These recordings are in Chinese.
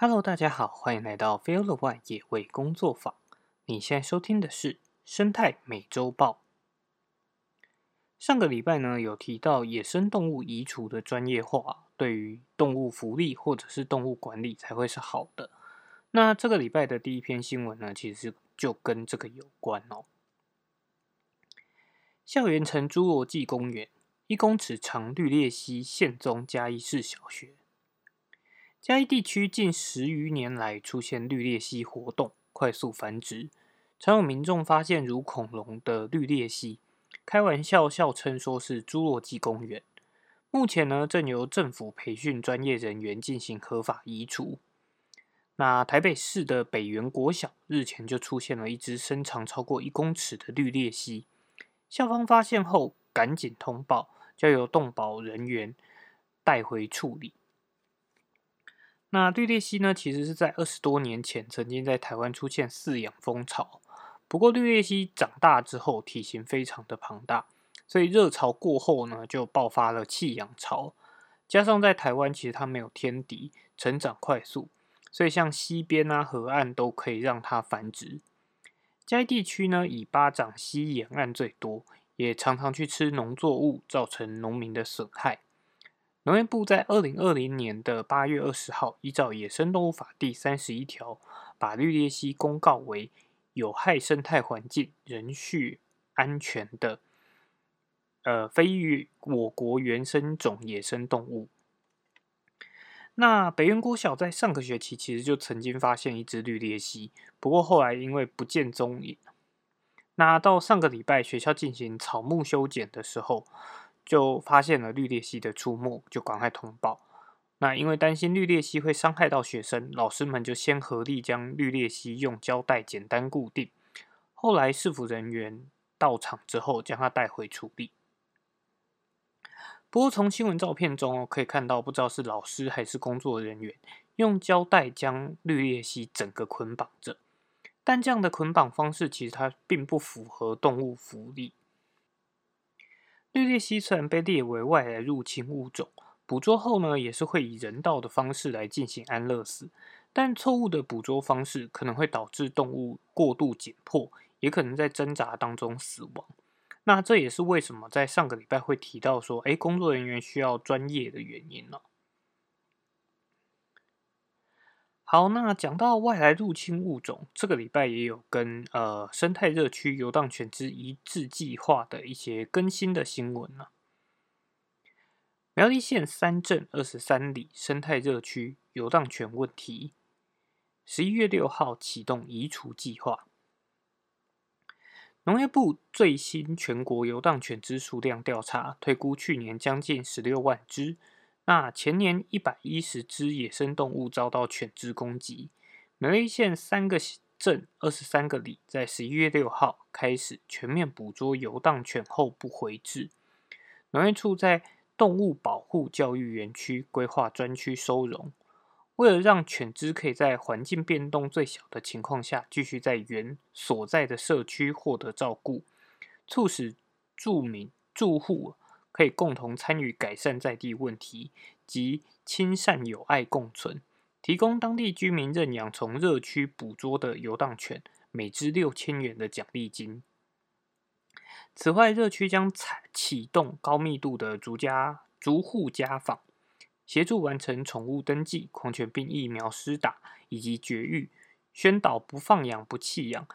Hello，大家好，欢迎来到 Feel the One 野味工作坊。你现在收听的是生态美洲豹。上个礼拜呢，有提到野生动物移除的专业化，对于动物福利或者是动物管理才会是好的。那这个礼拜的第一篇新闻呢，其实就跟这个有关哦。校园城侏罗纪公园一公尺长绿鬣蜥现踪嘉义市小学。嘉义地区近十余年来出现绿鬣蜥活动，快速繁殖，常有民众发现如恐龙的绿鬣蜥。开玩笑笑称说是侏罗纪公园。目前呢，正由政府培训专业人员进行合法移除。那台北市的北园国小日前就出现了一只身长超过一公尺的绿鬣蜥，校方发现后赶紧通报，交由动保人员带回处理。那绿鬣蜥呢，其实是在二十多年前曾经在台湾出现饲养风潮。不过，绿鬣蜥长大之后体型非常的庞大，所以热潮过后呢，就爆发了弃养潮。加上在台湾其实它没有天敌，成长快速，所以像溪边啊、河岸都可以让它繁殖。该地区呢，以巴掌溪沿岸最多，也常常去吃农作物，造成农民的损害。农业部在二零二零年的八月二十号，依照《野生动物法》第三十一条，把绿鬣蜥公告为。有害生态环境、人畜安全的，呃，非于我国原生种野生动物。那北园国小在上个学期其实就曾经发现一只绿鬣蜥，不过后来因为不见踪影，那到上个礼拜学校进行草木修剪的时候，就发现了绿鬣蜥的出没，就赶快通报。那因为担心绿鬣蜥会伤害到学生，老师们就先合力将绿鬣蜥用胶带简单固定。后来市府人员到场之后，将它带回处理。不过从新闻照片中，可以看到不知道是老师还是工作人员用胶带将绿鬣蜥整个捆绑着，但这样的捆绑方式其实它并不符合动物福利。绿鬣蜥虽然被列为外来入侵物种。捕捉后呢，也是会以人道的方式来进行安乐死，但错误的捕捉方式可能会导致动物过度紧迫，也可能在挣扎当中死亡。那这也是为什么在上个礼拜会提到说，哎，工作人员需要专业的原因呢？好，那讲到外来入侵物种，这个礼拜也有跟呃生态热区游荡犬只一致计划的一些更新的新闻呢。苗栗县三镇二十三里生态热区游荡犬问题，十一月六号启动移除计划。农业部最新全国游荡犬只数量调查推估，去年将近十六万只，那前年一百一十只野生动物遭到犬只攻击。苗栗县三个镇二十三个里，在十一月六号开始全面捕捉游荡犬后不回置。农业处在动物保护教育园区规划专区收容，为了让犬只可以在环境变动最小的情况下，继续在原所在的社区获得照顾，促使住民住户可以共同参与改善在地问题及亲善友爱共存，提供当地居民认养从热区捕捉的游荡犬每只六千元的奖励金。此外，热区将采启动高密度的逐家逐户家访，协助完成宠物登记、狂犬病疫苗施打以及绝育，宣导不放养、不弃养，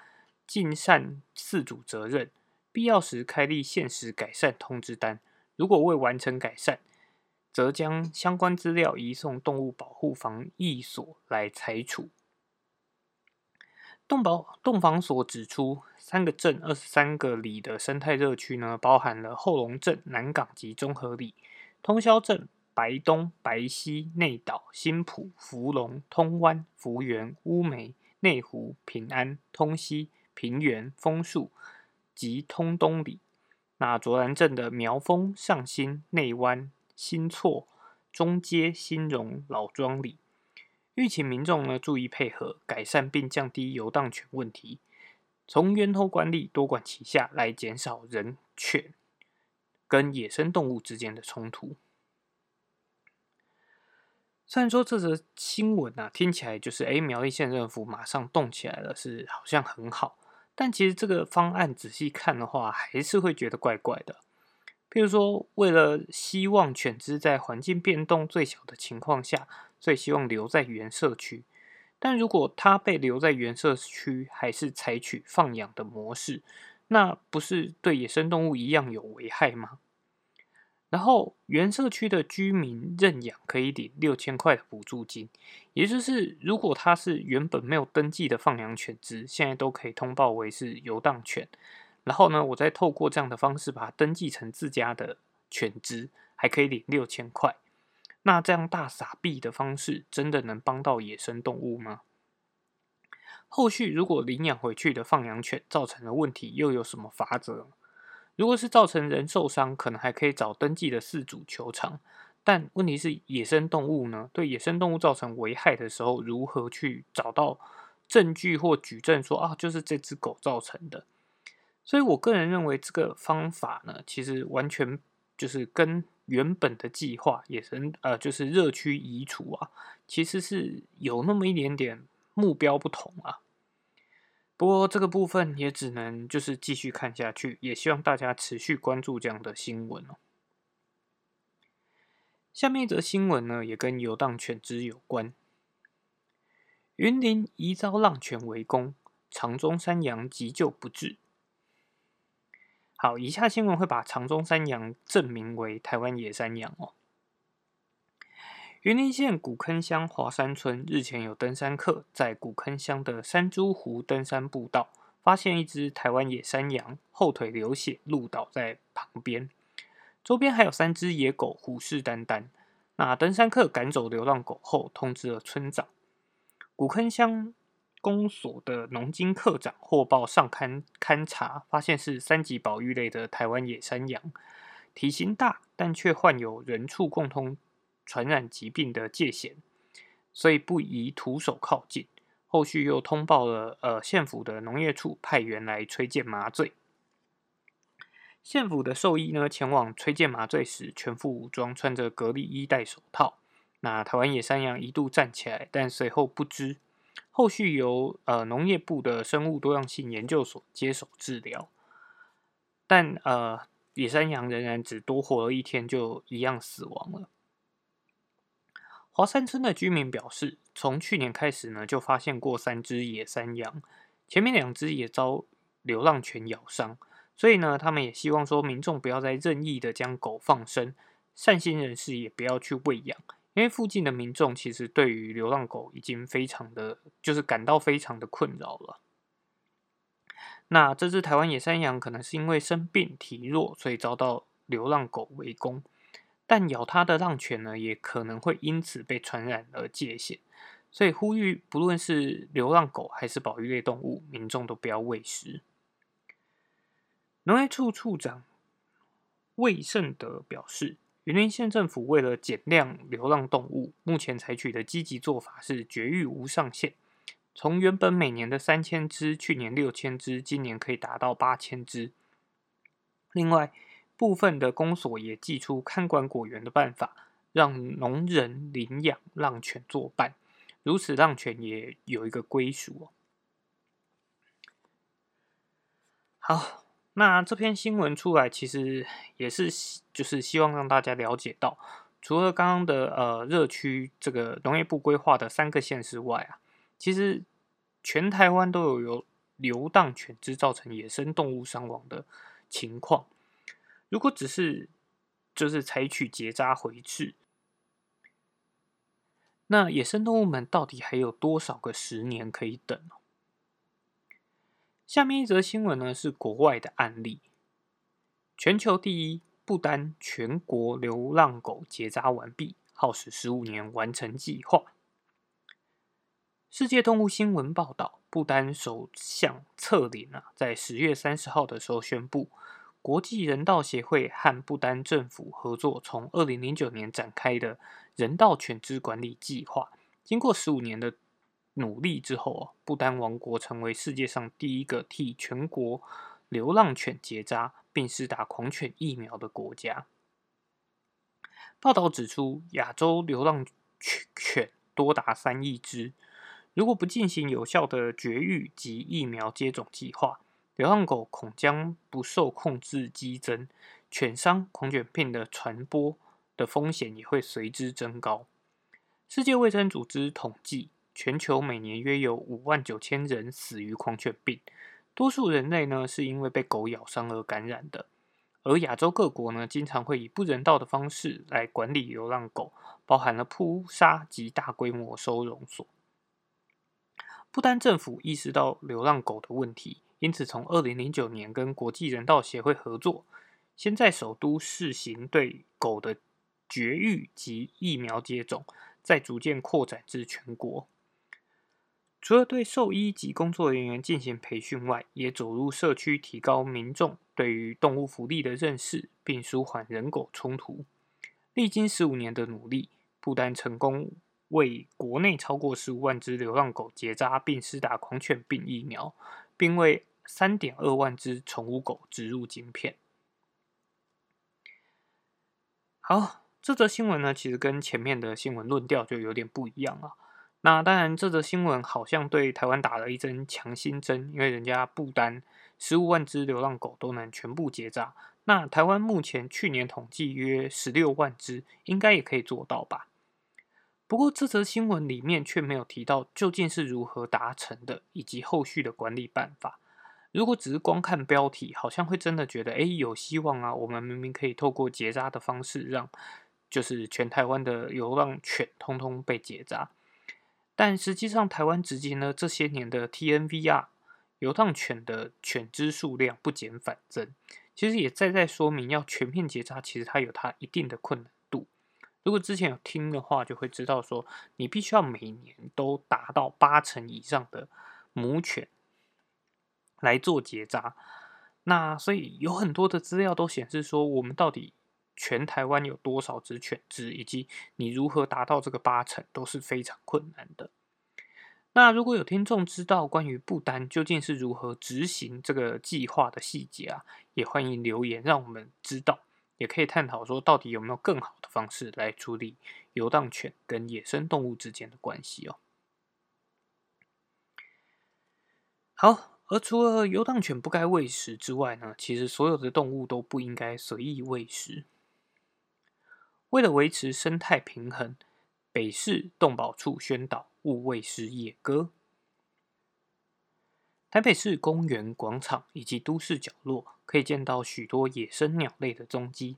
尽善饲主责任。必要时开立限时改善通知单，如果未完成改善，则将相关资料移送动物保护防疫所来裁处。动保动防所指出，三个镇二十三个里的生态热区呢，包含了后龙镇、南港及中和里、通霄镇、白东、白溪、内岛、新浦、福隆、通湾、福源、乌梅、内湖、平安、通西、平原、枫树及通东里。那卓兰镇的苗峰、上新、内湾、新厝、中街、新荣、老庄里。欲请民众呢注意配合，改善并降低游荡犬问题，从源头管理多管齐下来减少人犬跟野生动物之间的冲突。虽然说这则新闻啊听起来就是哎苗栗县政府马上动起来了，是好像很好，但其实这个方案仔细看的话，还是会觉得怪怪的。譬如说，为了希望犬只在环境变动最小的情况下，所以希望留在原社区。但如果它被留在原社区，还是采取放养的模式，那不是对野生动物一样有危害吗？然后原社区的居民认养可以领六千块的补助金，也就是如果它是原本没有登记的放养犬只，现在都可以通报为是游荡犬。然后呢，我再透过这样的方式把它登记成自家的犬只，还可以领六千块。那这样大傻币的方式，真的能帮到野生动物吗？后续如果领养回去的放养犬造成的问题，又有什么法则？如果是造成人受伤，可能还可以找登记的饲主求偿。但问题是，野生动物呢？对野生动物造成危害的时候，如何去找到证据或举证说啊，就是这只狗造成的？所以我个人认为，这个方法呢，其实完全就是跟原本的计划野生呃，就是热区移除啊，其实是有那么一点点目标不同啊。不过这个部分也只能就是继续看下去，也希望大家持续关注这样的新闻哦。下面一则新闻呢，也跟游荡犬只有关。云林疑遭浪犬围攻，长中山羊急救不治。好，以下新闻会把长中山羊证明为台湾野山羊哦。云林县古坑乡华山村日前有登山客在古坑乡的山猪湖登山步道发现一只台湾野山羊，后腿流血，鹿倒在旁边，周边还有三只野狗虎视眈眈。那登山客赶走流浪狗后，通知了村长。古坑乡。公所的农经科长获报上勘勘查，发现是三级保育类的台湾野山羊，体型大，但却患有人畜共通传染疾病的界限，所以不宜徒手靠近。后续又通报了呃县府的农业处派员来吹箭麻醉。县府的兽医呢前往吹箭麻醉时，全副武装，穿着隔离衣、戴手套。那台湾野山羊一度站起来，但随后不知。后续由呃农业部的生物多样性研究所接手治疗，但呃野山羊仍然只多活了一天就一样死亡了。华山村的居民表示，从去年开始呢，就发现过三只野山羊，前面两只也遭流浪犬咬伤，所以呢，他们也希望说民众不要再任意的将狗放生，善心人士也不要去喂养。因为附近的民众其实对于流浪狗已经非常的，就是感到非常的困扰了。那这只台湾野山羊可能是因为生病体弱，所以遭到流浪狗围攻，但咬它的浪犬呢，也可能会因此被传染而界限，所以呼吁不论是流浪狗还是保育类动物，民众都不要喂食。农业处处长魏胜德表示。云林县政府为了减量流浪动物，目前采取的积极做法是绝育无上限，从原本每年的三千只，去年六千只，今年可以达到八千只。另外，部分的公所也寄出看管果园的办法，让农人领养浪犬作伴，如此浪犬也有一个归属。好。那这篇新闻出来，其实也是就是希望让大家了解到，除了刚刚的呃热区这个农业部规划的三个县市外啊，其实全台湾都有有流荡犬只造成野生动物伤亡的情况。如果只是就是采取结扎回去，那野生动物们到底还有多少个十年可以等？下面一则新闻呢是国外的案例，全球第一，不丹全国流浪狗结扎完毕，耗时十五年完成计划。世界动物新闻报道，不丹首相策林啊，在十月三十号的时候宣布，国际人道协会和不丹政府合作，从二零零九年展开的人道犬只管理计划，经过十五年的。努力之后不丹王国成为世界上第一个替全国流浪犬结扎并施打狂犬疫苗的国家。报道指出，亚洲流浪犬多达三亿只。如果不进行有效的绝育及疫苗接种计划，流浪狗恐将不受控制激增，犬伤、狂犬病的传播的风险也会随之增高。世界卫生组织统计，全球每年约有五万九千人死于狂犬病，多数人类呢是因为被狗咬伤而感染的。而亚洲各国呢，经常会以不人道的方式来管理流浪狗，包含了扑杀及大规模收容所。不丹政府意识到流浪狗的问题。因此，从二零零九年跟国际人道协会合作，先在首都试行对狗的绝育及疫苗接种，再逐渐扩展至全国。除了对兽医及工作人员进行培训外，也走入社区，提高民众对于动物福利的认识，并舒缓人狗冲突。历经十五年的努力，不丹成功为国内超过十五万只流浪狗结扎并施打狂犬病疫苗，并为三点二万只宠物狗植入晶片。好，这则新闻呢，其实跟前面的新闻论调就有点不一样了。那当然，这则新闻好像对台湾打了一针强心针，因为人家不单十五万只流浪狗都能全部结扎，那台湾目前去年统计约十六万只，应该也可以做到吧？不过这则新闻里面却没有提到究竟是如何达成的，以及后续的管理办法。如果只是光看标题，好像会真的觉得，哎，有希望啊！我们明明可以透过结扎的方式，让就是全台湾的流浪犬通通被结扎。但实际上，台湾直接呢这些年的 TNVR 流浪犬的犬只数量不减反增，其实也在在说明，要全面结扎，其实它有它一定的困难度。如果之前有听的话，就会知道说，你必须要每年都达到八成以上的母犬。来做结扎，那所以有很多的资料都显示说，我们到底全台湾有多少只犬只，以及你如何达到这个八成，都是非常困难的。那如果有听众知道关于不丹究竟是如何执行这个计划的细节啊，也欢迎留言让我们知道，也可以探讨说到底有没有更好的方式来处理游荡犬跟野生动物之间的关系哦。好。而除了游荡犬不该喂食之外呢，其实所有的动物都不应该随意喂食。为了维持生态平衡，北市动保处宣导勿喂食野鸽。台北市公园广场以及都市角落可以见到许多野生鸟类的踪迹。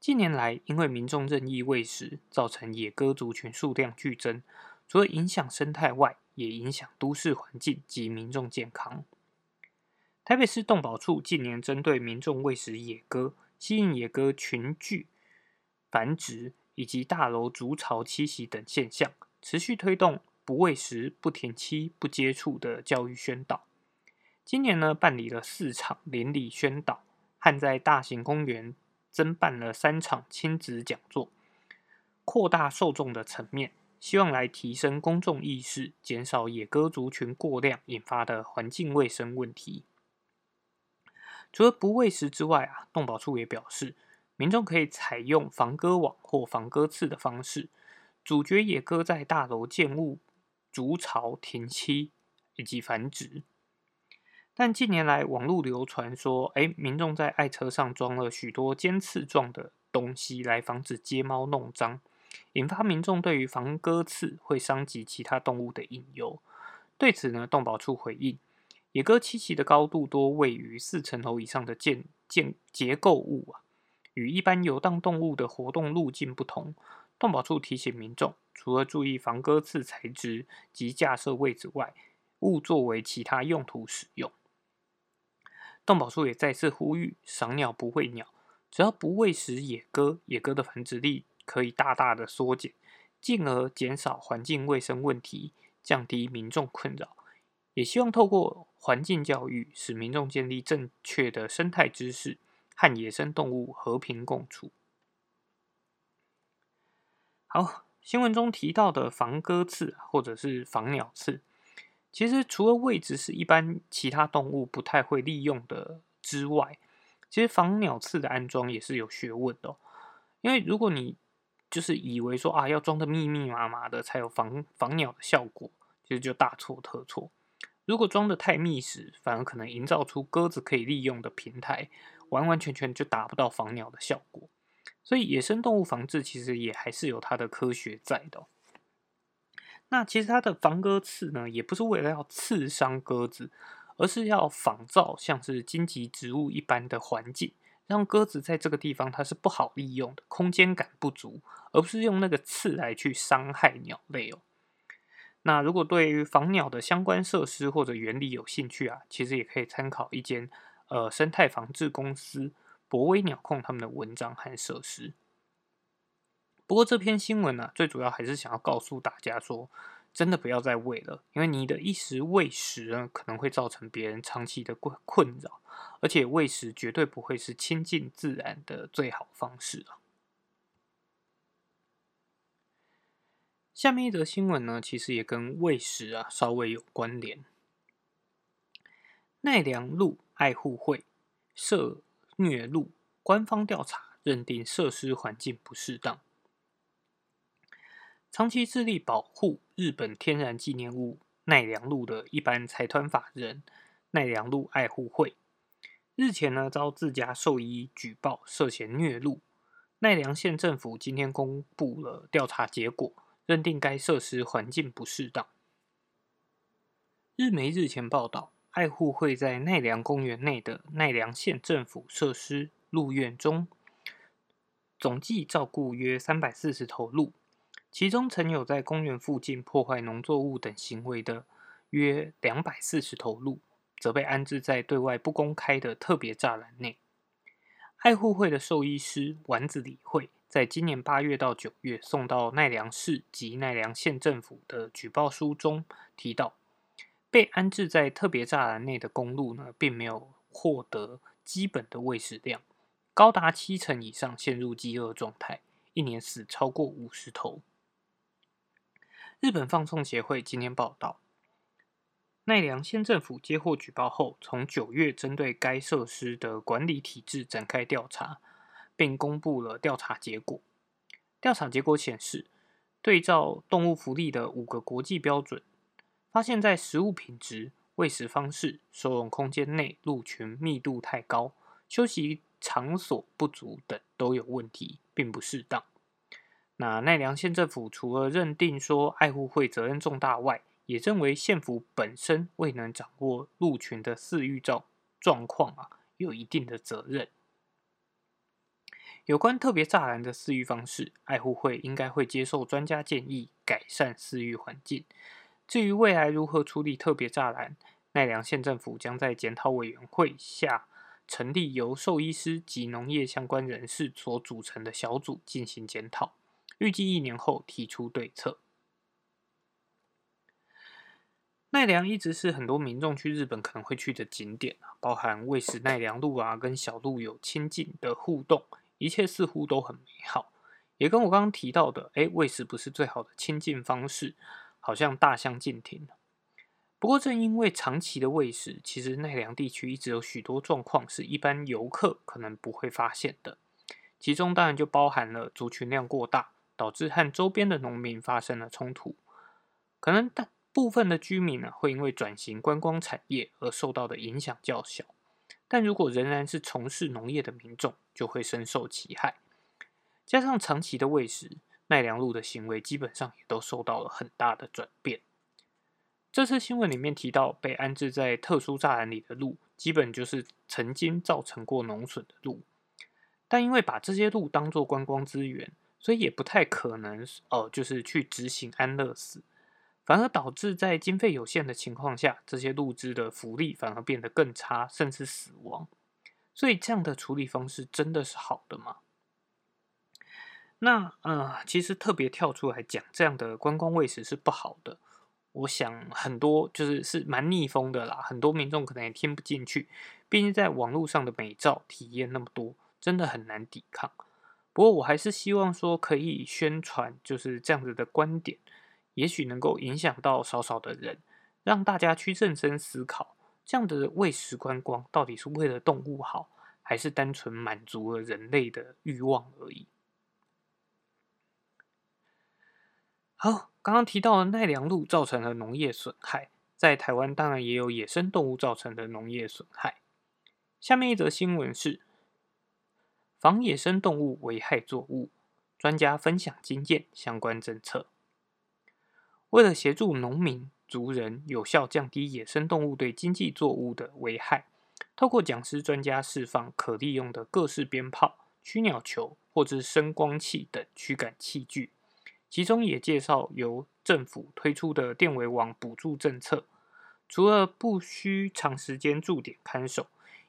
近年来，因为民众任意喂食，造成野鸽族群数量剧增，除了影响生态外，也影响都市环境及民众健康。台北市动保处近年针对民众喂食野鸽、吸引野鸽群聚繁殖以及大楼筑巢栖息等现象，持续推动不喂食、不填栖、不接触的教育宣导。今年呢，办理了四场邻里宣导，和在大型公园增办了三场亲子讲座，扩大受众的层面。希望来提升公众意识，减少野鸽族群过量引发的环境卫生问题。除了不喂食之外啊，动保处也表示，民众可以采用防割网或防割刺的方式，阻绝野鸽在大楼建物筑巢、停栖以及繁殖。但近年来，网络流传说，哎，民众在爱车上装了许多尖刺状的东西，来防止街猫弄脏。引发民众对于防割刺会伤及其他动物的隐忧。对此呢，动保处回应：野鸽栖息的高度多位于四层楼以上的建建结构物啊，与一般游荡动物的活动路径不同。动保处提醒民众，除了注意防鸽刺材质及架设位置外，勿作为其他用途使用。动保处也再次呼吁：赏鸟不喂鸟，只要不喂食野鸽，野鸽的繁殖力。可以大大的缩减，进而减少环境卫生问题，降低民众困扰。也希望透过环境教育，使民众建立正确的生态知识，和野生动物和平共处。好，新闻中提到的防鸽刺或者是防鸟刺，其实除了位置是一般其他动物不太会利用的之外，其实防鸟刺的安装也是有学问的。因为如果你就是以为说啊，要装的密密麻麻的才有防防鸟的效果，其实就大错特错。如果装的太密实，反而可能营造出鸽子可以利用的平台，完完全全就达不到防鸟的效果。所以，野生动物防治其实也还是有它的科学在的。那其实它的防鸽刺呢，也不是为了要刺伤鸽子，而是要仿造像是荆棘植物一般的环境，让鸽子在这个地方它是不好利用的，空间感不足，而不是用那个刺来去伤害鸟类哦。那如果对于防鸟的相关设施或者原理有兴趣啊，其实也可以参考一间呃生态防治公司博威鸟控他们的文章和设施。不过这篇新闻呢，最主要还是想要告诉大家说，真的不要再喂了，因为你的一时喂食呢，可能会造成别人长期的困困扰，而且喂食绝对不会是亲近自然的最好方式啊。下面一则新闻呢，其实也跟喂食啊稍微有关联。奈良鹿爱护会涉虐鹿，官方调查认定设施环境不适当。长期致力保护日本天然纪念物奈良鹿的一般财团法人奈良鹿爱护会，日前呢遭自家兽医举报涉嫌虐鹿，奈良县政府今天公布了调查结果。认定该设施环境不适当。日媒日前报道，爱护会在奈良公园内的奈良县政府设施鹿苑中，总计照顾约三百四十头鹿，其中曾有在公园附近破坏农作物等行为的约两百四十头鹿，则被安置在对外不公开的特别栅栏内。爱护会的兽医师丸子理惠。在今年八月到九月送到奈良市及奈良县政府的举报书中提到，被安置在特别栅栏内的公路呢，并没有获得基本的喂食量，高达七成以上陷入饥饿状态，一年死超过五十头。日本放送协会今天报道，奈良县政府接获举报后，从九月针对该设施的管理体制展开调查。并公布了调查结果。调查结果显示，对照动物福利的五个国际标准，发现，在食物品质、喂食方式、收容空间内鹿群密度太高、休息场所不足等都有问题，并不适当。那奈良县政府除了认定说爱护会责任重大外，也认为县府本身未能掌握鹿群的饲育状状况啊，有一定的责任。有关特别栅栏的饲育方式，爱护会应该会接受专家建议，改善饲育环境。至于未来如何处理特别栅栏，奈良县政府将在检讨委员会下成立由兽医师及农业相关人士所组成的小组进行检讨，预计一年后提出对策。奈良一直是很多民众去日本可能会去的景点，包含喂食奈良鹿啊，跟小鹿有亲近的互动。一切似乎都很美好，也跟我刚刚提到的，哎，喂食不是最好的亲近方式，好像大相径庭。不过，正因为长期的喂食，其实奈良地区一直有许多状况是一般游客可能不会发现的，其中当然就包含了族群量过大，导致和周边的农民发生了冲突，可能大部分的居民呢会因为转型观光产业而受到的影响较小。但如果仍然是从事农业的民众，就会深受其害。加上长期的喂食，奈良鹿的行为基本上也都受到了很大的转变。这次新闻里面提到，被安置在特殊栅栏里的鹿，基本就是曾经造成过农损的鹿。但因为把这些鹿当作观光资源，所以也不太可能，呃，就是去执行安乐死。反而导致在经费有限的情况下，这些鹿只的福利反而变得更差，甚至死亡。所以这样的处理方式真的是好的吗？那呃，其实特别跳出来讲，这样的观光喂食是不好的。我想很多就是是蛮逆风的啦，很多民众可能也听不进去。毕竟在网络上的美照体验那么多，真的很难抵抗。不过我还是希望说可以宣传就是这样子的观点。也许能够影响到少少的人，让大家去认真思考，这样的喂食观光到底是为了动物好，还是单纯满足了人类的欲望而已？好，刚刚提到的奈良鹿造成了农业损害，在台湾当然也有野生动物造成的农业损害。下面一则新闻是：防野生动物危害作物，专家分享经验相关政策。为了协助农民族人有效降低野生动物对经济作物的危害，透过讲师专家释放可利用的各式鞭炮、驱鸟球或者声光器等驱赶器具。其中也介绍由政府推出的电围网补助政策，除了不需长时间驻点看守，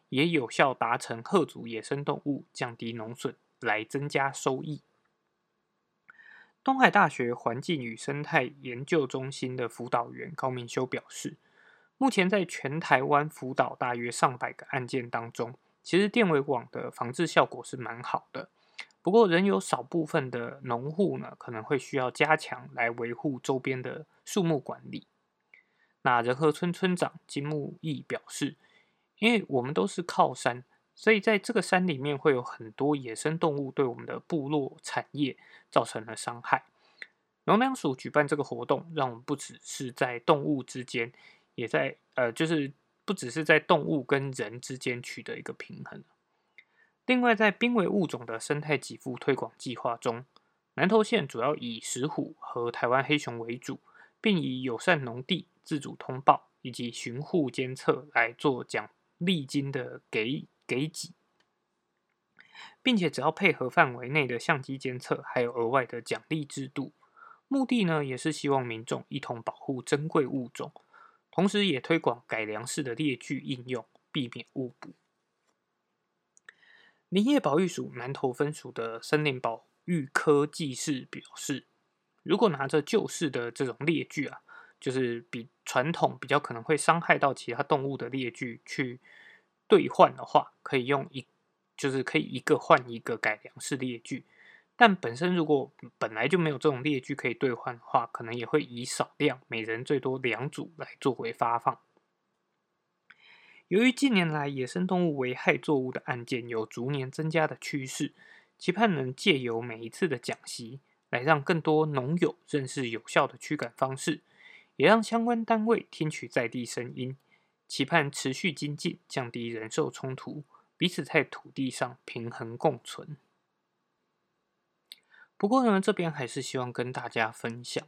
也有效达成吓阻野生动物、降低农损，来增加收益。东海大学环境与生态研究中心的辅导员高明修表示，目前在全台湾辅导大约上百个案件当中，其实电围网的防治效果是蛮好的。不过，仍有少部分的农户呢，可能会需要加强来维护周边的树木管理。那仁和村村长金木义表示，因为我们都是靠山，所以在这个山里面会有很多野生动物，对我们的部落产业造成了伤害。农粮署举办这个活动，让我们不只是在动物之间，也在呃，就是不只是在动物跟人之间取得一个平衡。另外，在濒危物种的生态给付推广计划中，南投县主要以石虎和台湾黑熊为主，并以友善农地、自主通报以及巡护监测来做奖励金的给给给，并且只要配合范围内的相机监测，还有额外的奖励制度。目的呢，也是希望民众一同保护珍贵物种，同时也推广改良式的猎具应用，避免误捕。林业保育署南投分署的森林保育科技士表示，如果拿着旧式的这种猎具啊，就是比传统比较可能会伤害到其他动物的猎具去兑换的话，可以用一就是可以一个换一个改良式猎具。但本身如果本来就没有这种猎具可以兑换的话，可能也会以少量每人最多两组来作为发放。由于近年来野生动物危害作物的案件有逐年增加的趋势，期盼能借由每一次的讲习，来让更多农友认识有效的驱赶方式，也让相关单位听取在地声音，期盼持续精进，降低人兽冲突，彼此在土地上平衡共存。不过呢，这边还是希望跟大家分享。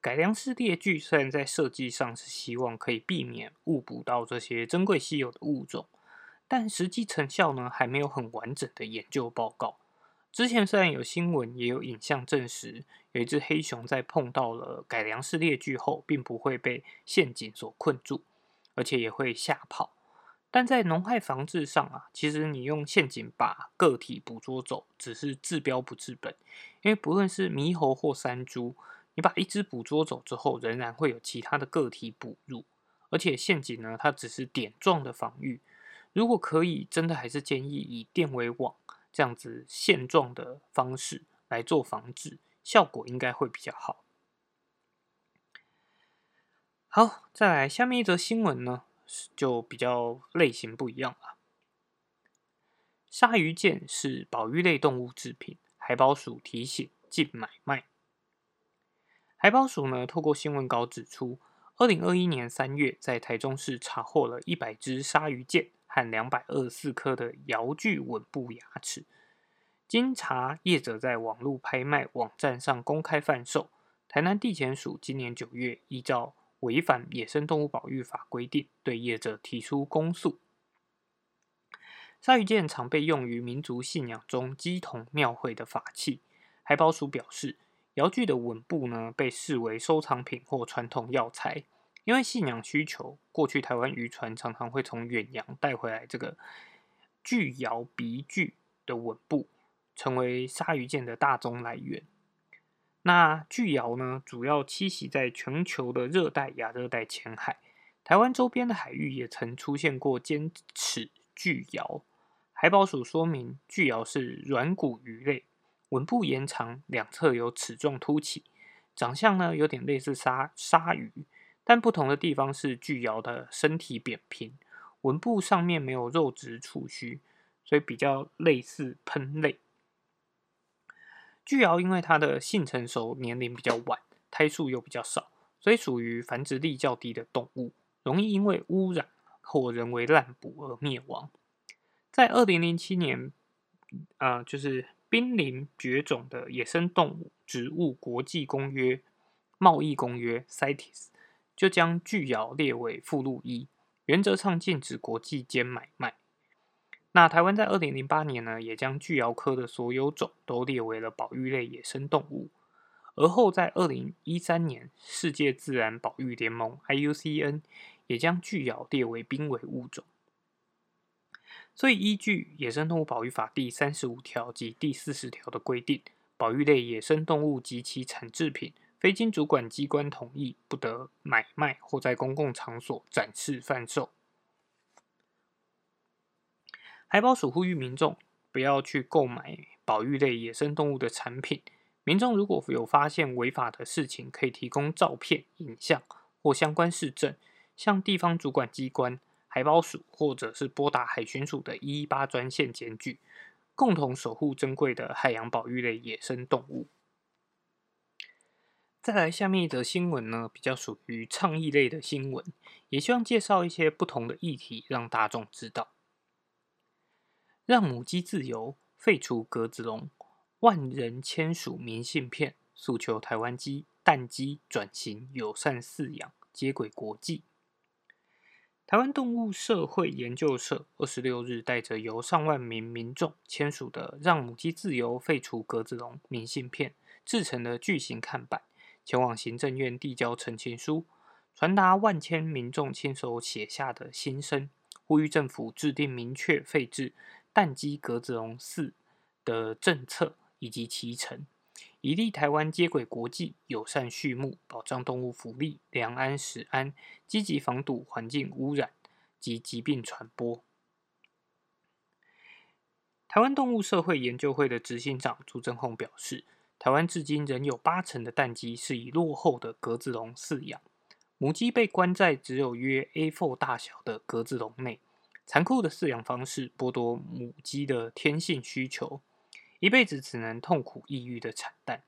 改良式猎具虽然在设计上是希望可以避免误捕到这些珍贵稀有的物种，但实际成效呢还没有很完整的研究报告。之前虽然有新闻也有影像证实，有一只黑熊在碰到了改良式猎具后，并不会被陷阱所困住，而且也会吓跑。但在农害防治上啊，其实你用陷阱把个体捕捉走，只是治标不治本，因为不论是猕猴或山猪。你把一只捕捉走之后，仍然会有其他的个体捕入，而且陷阱呢，它只是点状的防御。如果可以，真的还是建议以电围网这样子线状的方式来做防治，效果应该会比较好。好，再来下面一则新闻呢，就比较类型不一样了。鲨鱼剑是保育类动物制品，海保署提醒禁买卖。海保署呢，透过新闻稿指出，二零二一年三月，在台中市查获了一百只鲨鱼剑和两百二十四颗的摇具吻部牙齿。经查，业者在网络拍卖网站上公开贩售。台南地检署今年九月，依照违反野生动物保育法规定，对业者提出公诉。鲨鱼剑常被用于民族信仰中鸡同庙会的法器。海宝署表示。窑具的稳部呢，被视为收藏品或传统药材，因为信仰需求，过去台湾渔船常常会从远洋带回来这个巨窑鼻具的稳部，成为鲨鱼剑的大宗来源。那巨鳐呢，主要栖息在全球的热带、亚热带浅海，台湾周边的海域也曾出现过尖齿巨鳐。海保署说明，巨鳐是软骨鱼类。吻部延长，两侧有齿状凸起，长相呢有点类似鲨鲨鱼，但不同的地方是巨鳐的身体扁平，吻部上面没有肉质触须，所以比较类似喷类。巨瑶因为它的性成熟年龄比较晚，胎数又比较少，所以属于繁殖力较低的动物，容易因为污染或人为滥捕而灭亡。在二零零七年，呃，就是濒临绝种的野生动物植物国际公约贸易公约 （CITES） 就将巨瑶列为附录一，原则上禁止国际间买卖。那台湾在二零零八年呢，也将巨瑶科的所有种都列为了保育类野生动物。而后在二零一三年，世界自然保育联盟 （IUCN） 也将巨瑶列为濒危物种。所以，依据《野生动物保育法》第三十五条及第四十条的规定，保育类野生动物及其产制品，非经主管机关同意，不得买卖或在公共场所展示贩售。海保署呼吁民众不要去购买保育类野生动物的产品。民众如果有发现违法的事情，可以提供照片、影像或相关事证，向地方主管机关。海保署或者是拨打海巡署的一一八专线检举，共同守护珍贵的海洋保育类野生动物。再来，下面一则新闻呢，比较属于倡议类的新闻，也希望介绍一些不同的议题，让大众知道。让母鸡自由，废除格子笼，万人签署明信片，诉求台湾鸡蛋鸡转型友善饲养，接轨国际。台湾动物社会研究社二十六日带着由上万名民众签署的“让母鸡自由，废除格子笼”明信片制成的巨型看板，前往行政院递交陈情书，传达万千民众亲手写下的心声，呼吁政府制定明确废置蛋鸡格子笼四的政策以及其成。以利台湾接轨国际，友善畜牧，保障动物福利，良安食安，积极防堵环境污染及疾病传播。台湾动物社会研究会的执行长朱正宏表示，台湾至今仍有八成的蛋鸡是以落后的格子笼饲养，母鸡被关在只有约 A4 大小的格子笼内，残酷的饲养方式剥夺母鸡的天性需求。一辈子只能痛苦抑郁的产蛋，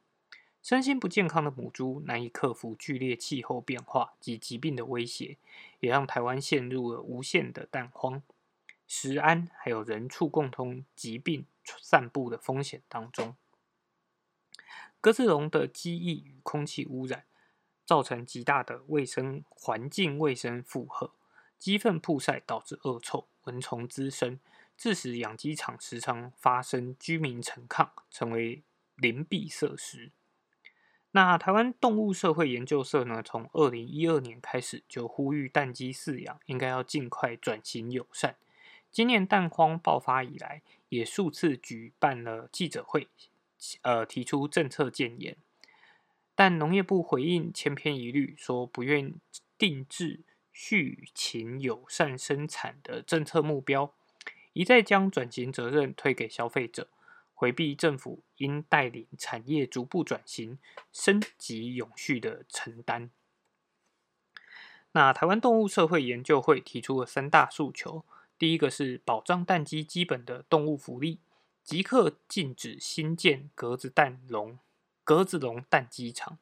身心不健康的母猪难以克服剧烈气候变化及疾病的威胁，也让台湾陷入了无限的蛋荒、食安还有人畜共通疾病散布的风险当中。鸽子笼的鸡翼与空气污染，造成极大的卫生环境卫生负荷，鸡粪曝晒导致恶臭、蚊虫滋生。致使养鸡场时常发生居民陈抗，成为邻避设施。那台湾动物社会研究社呢，从二零一二年开始就呼吁蛋鸡饲养应该要尽快转型友善。今年蛋荒爆发以来，也数次举办了记者会，呃，提出政策建言。但农业部回应千篇一律，说不愿定制畜禽友善生产的政策目标。一再将转型责任推给消费者，回避政府应带领产业逐步转型、升级永续的承担。那台湾动物社会研究会提出了三大诉求：第一个是保障蛋鸡基本的动物福利，即刻禁止新建格子蛋笼、格子笼蛋鸡场，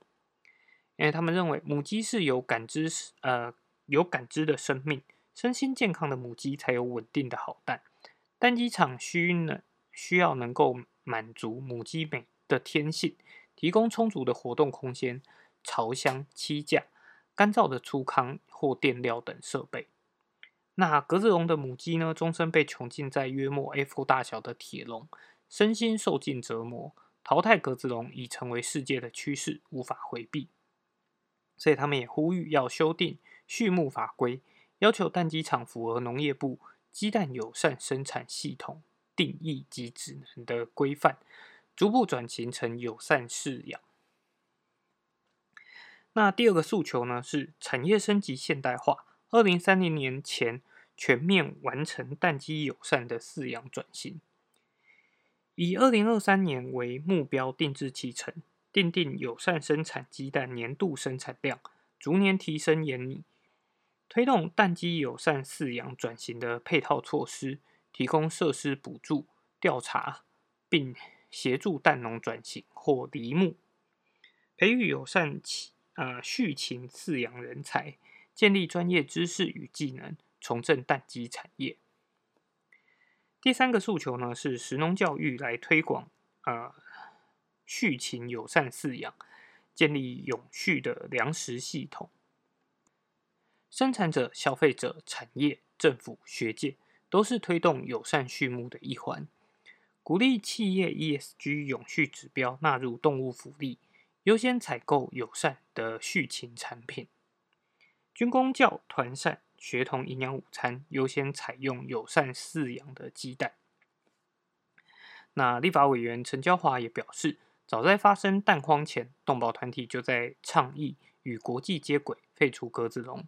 因为他们认为母鸡是有感知、呃有感知的生命，身心健康的母鸡才有稳定的好蛋。蛋鸡场需能需要能够满足母鸡美的天性，提供充足的活动空间、巢箱、栖架、干燥的粗糠或垫料等设备。那格子笼的母鸡呢，终身被囚禁在约莫 A4 大小的铁笼，身心受尽折磨。淘汰格子笼已成为世界的趋势，无法回避。所以他们也呼吁要修订畜牧法规，要求蛋鸡场符合农业部。鸡蛋友善生产系统定义及指南的规范，逐步转型成友善饲养。那第二个诉求呢，是产业升级现代化，二零三零年前全面完成蛋鸡友善的饲养转型，以二零二三年为目标定制期程，奠定友善生产鸡蛋年度生产量，逐年提升研拟。推动蛋鸡友善饲养转型的配套措施，提供设施补助、调查，并协助蛋农转型或离牧，培育友善呃畜禽饲养人才，建立专业知识与技能，重振蛋鸡产业。第三个诉求呢是食农教育来推广呃畜禽友善饲养，建立永续的粮食系统。生产者、消费者、产业、政府、学界都是推动友善畜牧的一环。鼓励企业 ESG 永续指标纳入动物福利，优先采购友善的畜禽产品。军工教团膳学童营养午餐优先采用友善饲养的鸡蛋。那立法委员陈娇华也表示，早在发生蛋荒前，动保团体就在倡议与国际接轨，废除鸽子笼。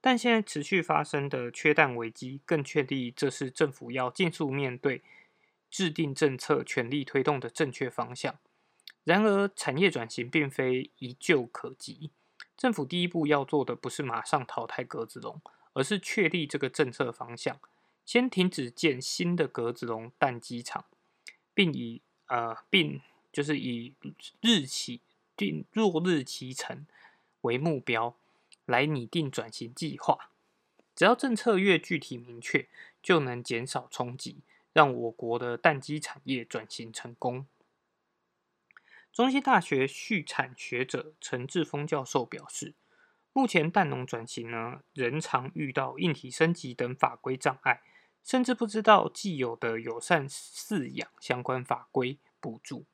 但现在持续发生的缺蛋危机，更确立这是政府要尽速面对。制定政策、全力推动的正确方向。然而，产业转型并非一蹴可及。政府第一步要做的不是马上淘汰格子笼，而是确立这个政策方向，先停止建新的格子笼蛋鸡场，并以呃，并就是以日期定落日期成为目标来拟定转型计划。只要政策越具体明确，就能减少冲击。让我国的蛋鸡产业转型成功。中西大学畜产学者陈志峰教授表示，目前蛋农转型呢，仍常遇到硬体升级等法规障碍，甚至不知道既有的友善饲养相关法规补助。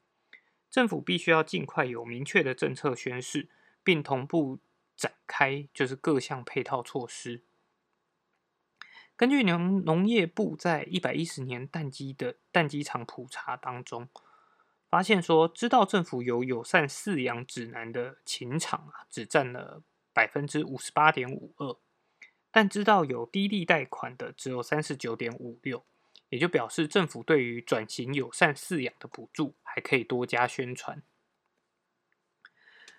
政府必须要尽快有明确的政策宣示，并同步展开就是各项配套措施。根据农农业部在一百一十年蛋鸡的蛋鸡场普查当中，发现说，知道政府有友善饲养指南的禽场啊，只占了百分之五十八点五二，但知道有低利贷款的只有三十九点五六，也就表示政府对于转型友善饲养的补助还可以多加宣传。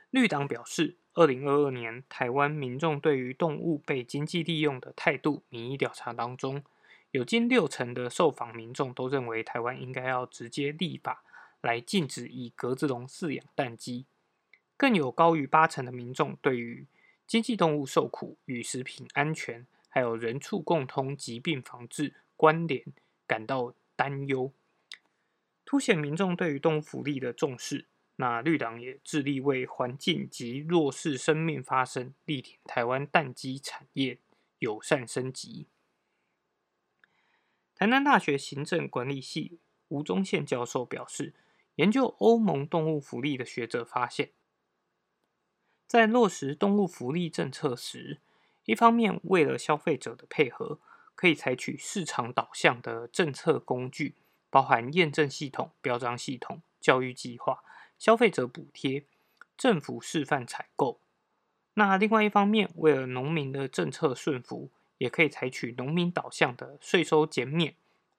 绿党表示。二零二二年，台湾民众对于动物被经济利用的态度民意调查当中，有近六成的受访民众都认为台湾应该要直接立法来禁止以格子笼饲养蛋鸡，更有高于八成的民众对于经济动物受苦与食品安全还有人畜共通疾病防治关联感到担忧，凸显民众对于动物福利的重视。那绿党也致力为环境及弱势生命发声，力挺台湾蛋鸡产业友善升级。台南大学行政管理系吴宗宪教授表示，研究欧盟动物福利的学者发现，在落实动物福利政策时，一方面为了消费者的配合，可以采取市场导向的政策工具，包含验证系统、标章系统、教育计划。消费者补贴、政府示范采购。那另外一方面，为了农民的政策顺服，也可以采取农民导向的税收减免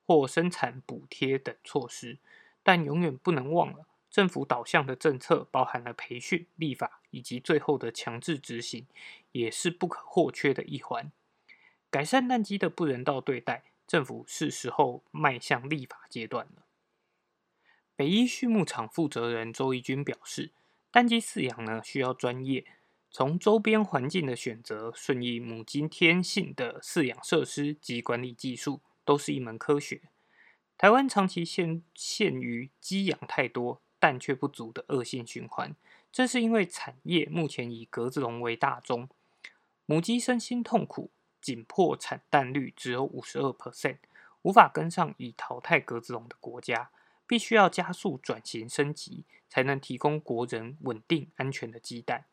或生产补贴等措施。但永远不能忘了，政府导向的政策包含了培训、立法以及最后的强制执行，也是不可或缺的一环。改善蛋鸡的不人道对待，政府是时候迈向立法阶段了。北一畜牧场负责人周义军表示，单鸡饲养呢需要专业，从周边环境的选择、顺应母鸡天性的饲养设施及管理技术，都是一门科学。台湾长期陷陷于鸡养太多、蛋却不足的恶性循环，这是因为产业目前以格子笼为大宗，母鸡身心痛苦，紧迫产蛋率只有五十二 percent，无法跟上已淘汰格子笼的国家。必须要加速转型升级，才能提供国人稳定安全的鸡蛋。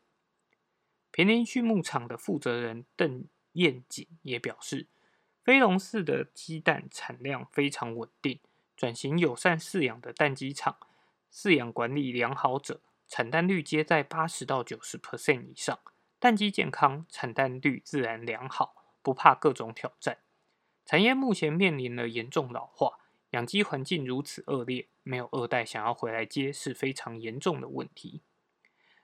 平林畜牧场的负责人邓燕锦也表示，飞龙寺的鸡蛋产量非常稳定，转型友善饲养的蛋鸡场，饲养管理良好者，产蛋率皆在八十到九十 percent 以上，蛋鸡健康，产蛋率自然良好，不怕各种挑战。产业目前面临了严重老化。养鸡环境如此恶劣，没有二代想要回来接是非常严重的问题。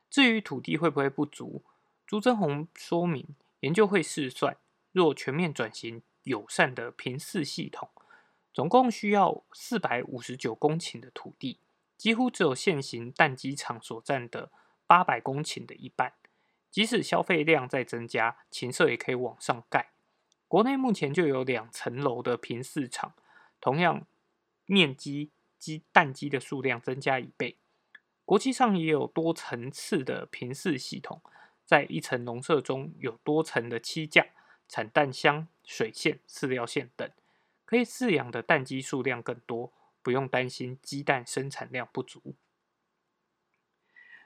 至于土地会不会不足，朱增宏说明，研究会试算，若全面转型友善的平饲系统，总共需要四百五十九公顷的土地，几乎只有现行蛋鸡场所占的八百公顷的一半。即使消费量在增加，禽舍也可以往上盖。国内目前就有两层楼的平饲场，同样面积鸡蛋鸡的数量增加一倍。国际上也有多层次的平饲系统，在一层笼舍中有多层的栖架、产蛋箱、水线、饲料线等，可以饲养的蛋鸡数量更多，不用担心鸡蛋生产量不足。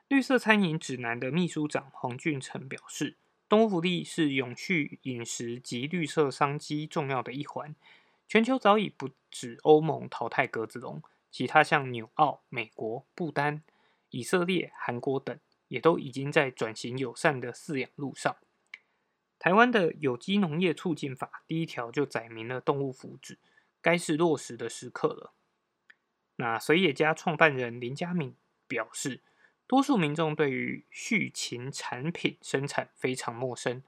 绿色餐饮指南的秘书长黄俊成表示，东福利是永续饮食及绿色商机重要的一环。全球早已不止欧盟淘汰鸽子笼，其他像纽澳、美国、不丹。以色列、韩国等也都已经在转型友善的饲养路上。台湾的有机农业促进法第一条就载明了动物福祉，该是落实的时刻了。那水野家创办人林家敏表示，多数民众对于畜禽产品生产非常陌生。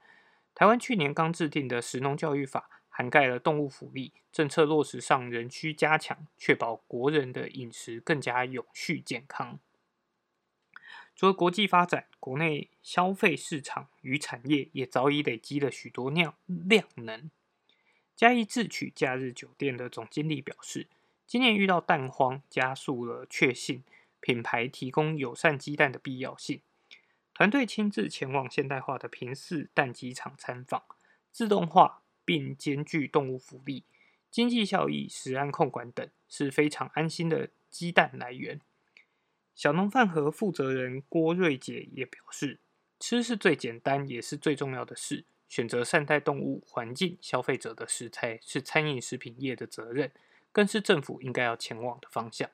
台湾去年刚制定的食农教育法，涵盖了动物福利政策落实上仍需加强，确保国人的饮食更加永续健康。除了国际发展，国内消费市场与产业也早已累积了许多量量能。嘉义智取假日酒店的总经理表示，今年遇到蛋荒，加速了确信品牌提供友善鸡蛋的必要性。团队亲自前往现代化的平饲蛋鸡场参访，自动化并兼具动物福利、经济效益、食安控管等，是非常安心的鸡蛋来源。小农饭盒负责人郭瑞杰也表示，吃是最简单也是最重要的事。选择善待动物、环境、消费者的食材是餐饮食品业的责任，更是政府应该要前往的方向。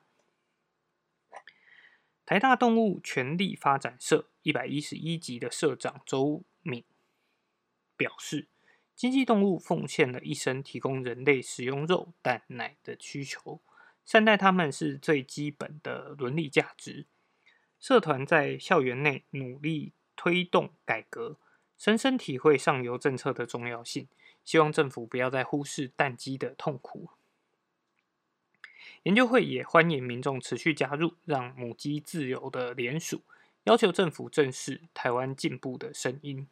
台大动物权利发展社一百一十一级的社长周敏表示，经济动物奉献了一生，提供人类食用肉、蛋、奶的需求。善待他们是最基本的伦理价值。社团在校园内努力推动改革，深深体会上游政策的重要性。希望政府不要再忽视蛋鸡的痛苦。研究会也欢迎民众持续加入，让母鸡自由的联署，要求政府正视台湾进步的声音。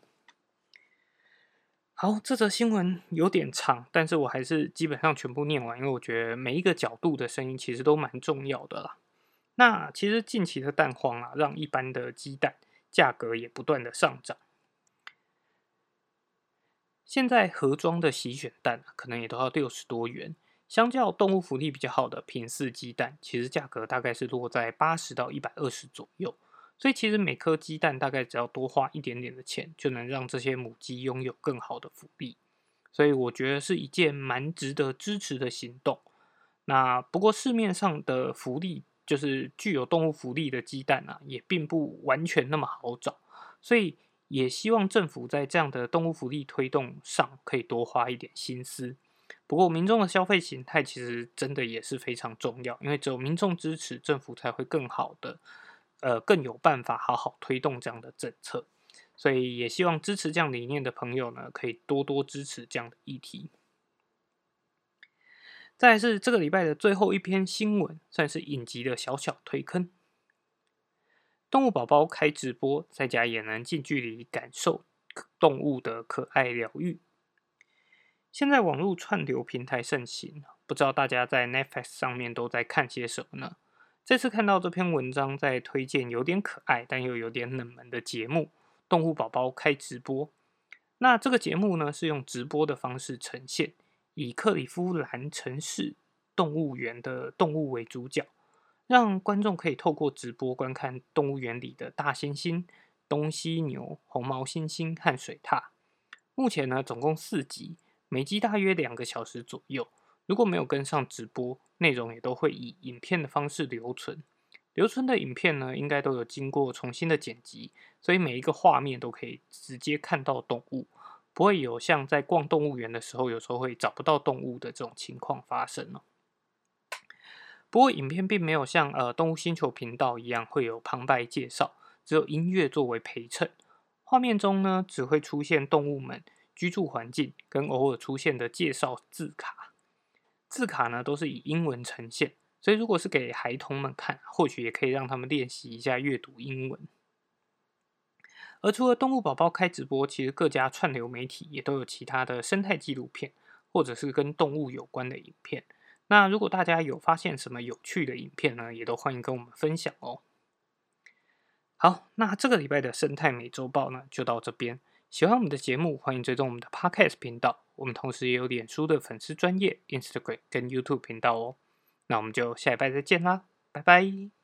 好，这则新闻有点长，但是我还是基本上全部念完，因为我觉得每一个角度的声音其实都蛮重要的啦。那其实近期的蛋荒啊，让一般的鸡蛋价格也不断的上涨。现在盒装的洗选蛋可能也都要六十多元，相较动物福利比较好的平饲鸡蛋，其实价格大概是落在八十到一百二十左右。所以其实每颗鸡蛋大概只要多花一点点的钱，就能让这些母鸡拥有更好的福利。所以我觉得是一件蛮值得支持的行动。那不过市面上的福利，就是具有动物福利的鸡蛋啊，也并不完全那么好找。所以也希望政府在这样的动物福利推动上，可以多花一点心思。不过民众的消费形态其实真的也是非常重要，因为只有民众支持，政府才会更好的。呃，更有办法好好推动这样的政策，所以也希望支持这样理念的朋友呢，可以多多支持这样的议题。再是这个礼拜的最后一篇新闻，算是影集的小小推坑。动物宝宝开直播，在家也能近距离感受动物的可爱疗愈。现在网络串流平台盛行，不知道大家在 Netflix 上面都在看些什么呢？这次看到这篇文章，在推荐有点可爱但又有点冷门的节目《动物宝宝开直播》。那这个节目呢，是用直播的方式呈现，以克里夫兰城市动物园的动物为主角，让观众可以透过直播观看动物园里的大猩猩、东犀牛、红毛猩猩和水獭。目前呢，总共四集，每集大约两个小时左右。如果没有跟上直播，内容也都会以影片的方式留存。留存的影片呢，应该都有经过重新的剪辑，所以每一个画面都可以直接看到动物，不会有像在逛动物园的时候，有时候会找不到动物的这种情况发生了。不过，影片并没有像呃动物星球频道一样会有旁白介绍，只有音乐作为陪衬。画面中呢，只会出现动物们居住环境跟偶尔出现的介绍字卡。字卡呢都是以英文呈现，所以如果是给孩童们看，或许也可以让他们练习一下阅读英文。而除了动物宝宝开直播，其实各家串流媒体也都有其他的生态纪录片，或者是跟动物有关的影片。那如果大家有发现什么有趣的影片呢，也都欢迎跟我们分享哦。好，那这个礼拜的生态美洲报呢，就到这边。喜欢我们的节目，欢迎追踪我们的 Podcast 频道。我们同时也有脸书的粉丝专业、Instagram 跟 YouTube 频道哦。那我们就下一拜再见啦，拜拜。